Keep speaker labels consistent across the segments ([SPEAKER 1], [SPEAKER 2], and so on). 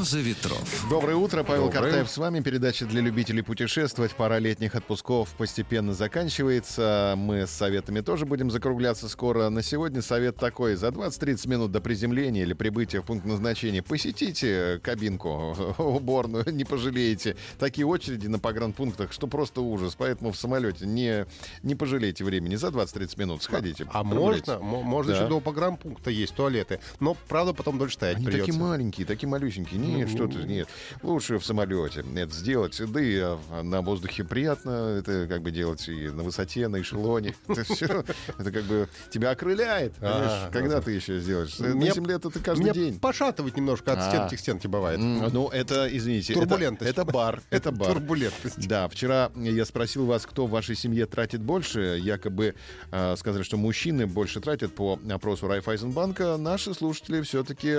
[SPEAKER 1] Роза ветров.
[SPEAKER 2] Доброе утро, Павел
[SPEAKER 3] Доброе.
[SPEAKER 2] Картаев с вами. Передача для любителей путешествовать. Пора летних отпусков постепенно заканчивается. Мы с советами тоже будем закругляться скоро. На сегодня совет такой. За 20-30 минут до приземления или прибытия в пункт назначения посетите кабинку, уборную, не пожалеете. Такие очереди на погранпунктах, что просто ужас. Поэтому в самолете не, не пожалейте времени. За 20-30 минут сходите.
[SPEAKER 3] А
[SPEAKER 2] прогуляйтесь.
[SPEAKER 3] можно? М- Можно
[SPEAKER 2] Да.
[SPEAKER 3] еще до погранпункта есть туалеты. Но, правда, потом дольше стоять
[SPEAKER 2] Они
[SPEAKER 3] придется.
[SPEAKER 2] такие маленькие, такие малюсенькие. Нет,
[SPEAKER 3] Ну,
[SPEAKER 2] что ты, нет. Лучше в самолете это сделать. Да и а, на воздухе приятно это как бы делать и на высоте, на эшелоне. Это все, это как бы тебя окрыляет.
[SPEAKER 3] А,
[SPEAKER 2] Когда ты еще сделаешь? На
[SPEAKER 3] Меня-
[SPEAKER 2] земле это ты каждый день.
[SPEAKER 3] пошатывать немножко от
[SPEAKER 2] А.
[SPEAKER 3] стенки к стенке бывает.
[SPEAKER 2] Ну, это, извините,
[SPEAKER 3] Турбулентность.
[SPEAKER 2] это бар. Это бар.
[SPEAKER 3] Турбулентность.
[SPEAKER 2] Да, вчера я спросил вас, кто в вашей семье тратит больше. Якобы э, сказали, что мужчины больше тратят по опросу Райфайзенбанка. Наши слушатели все-таки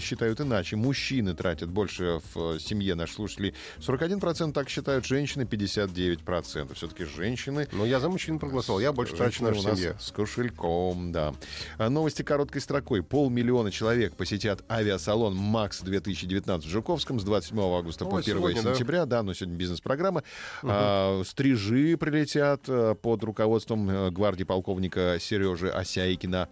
[SPEAKER 2] считают иначе. Мужчины тратят больше в э, семье наших слушателей. 41% так считают, женщины 59%. Все-таки женщины
[SPEAKER 3] Ну, я за мужчин проголосовал. Я больше трачу на семье.
[SPEAKER 2] с кошельком, да. А Новости короткой строкой. Полмиллиона человек посетят авиасалон «Макс» 2019 в Жуковском с 27 августа
[SPEAKER 3] Ой,
[SPEAKER 2] по 1
[SPEAKER 3] сегодня, да?
[SPEAKER 2] сентября. Да, но сегодня бизнес-программа. А, стрижи прилетят а, под руководством а, гвардии полковника Сережи Осяйкина.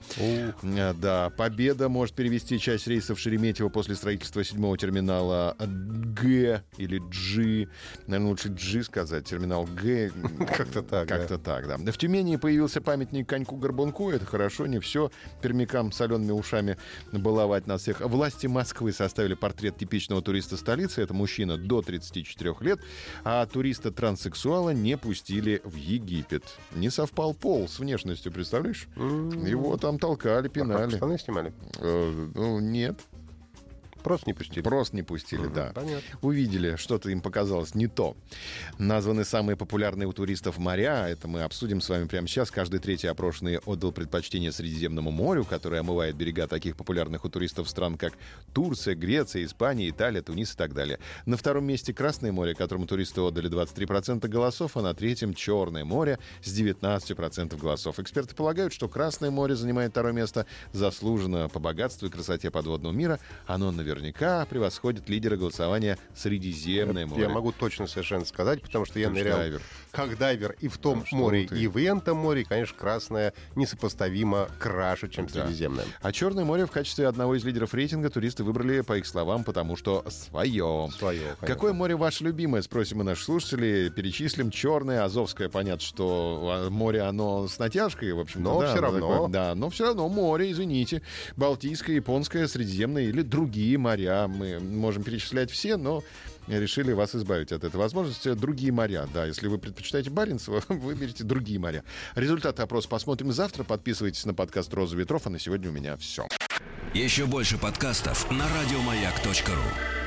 [SPEAKER 2] А, Да, Победа может перевести часть рейсов Шереметьево после строительства седьмого терминала Г или G. Наверное, лучше G сказать. Терминал Г.
[SPEAKER 3] Как-то так, да.
[SPEAKER 2] Как-то так, да. В Тюмени появился памятник коньку-горбунку. Это хорошо, не все. Пермякам солеными ушами баловать нас всех. Власти Москвы составили портрет типичного туриста столицы. Это мужчина до 34 лет. А туриста-транссексуала не пустили в Египет. Не совпал пол с внешностью, представляешь? Его там толкали,
[SPEAKER 3] А
[SPEAKER 2] пинали.
[SPEAKER 3] штаны снимали?
[SPEAKER 2] Э, ну, нет,
[SPEAKER 3] Просто не пустили.
[SPEAKER 2] просто не пустили, да.
[SPEAKER 3] Понятно.
[SPEAKER 2] Увидели, что-то им показалось не то. Названы самые популярные у туристов моря. Это мы обсудим с вами прямо сейчас. Каждый третий опрошенный отдал предпочтение Средиземному морю, которое омывает берега таких популярных у туристов стран, как Турция, Греция, Испания, Италия, Тунис и так далее. На втором месте Красное море, которому туристы отдали 23% голосов, а на третьем Черное море с 19% голосов. Эксперты полагают, что Красное море занимает второе место заслуженно по богатству и красоте подводного мира. Оно наверняка превосходит лидера голосования Средиземное море.
[SPEAKER 3] Я могу точно совершенно сказать, потому что я
[SPEAKER 2] Ты
[SPEAKER 3] нырял
[SPEAKER 2] дайвер.
[SPEAKER 3] как дайвер и в том
[SPEAKER 2] Ну,
[SPEAKER 3] море,
[SPEAKER 2] ты.
[SPEAKER 3] и в этом море. И, конечно, красное несопоставимо краше, чем
[SPEAKER 2] Да.
[SPEAKER 3] Средиземное.
[SPEAKER 2] А Черное море в качестве одного из лидеров рейтинга туристы выбрали, по их словам, потому что свое.
[SPEAKER 3] Свое, конечно.
[SPEAKER 2] Какое море ваше любимое, спросим мы наших слушателей. Перечислим. Черное, Азовское, понятно, что а, море, оно с натяжкой, в общем
[SPEAKER 3] Но
[SPEAKER 2] да, оно
[SPEAKER 3] равно.
[SPEAKER 2] такое, да, но все равно море, извините. Балтийское, Японское, Средиземное или другие моря. Мы можем перечислять все, но решили вас избавить от этой возможности. Другие моря, да. Если вы предпочитаете Баренцево, выберите другие моря. Результаты опроса посмотрим завтра. Подписывайтесь на подкаст «Роза ветров». А на сегодня у меня все.
[SPEAKER 1] Еще больше подкастов на радиомаяк.ру.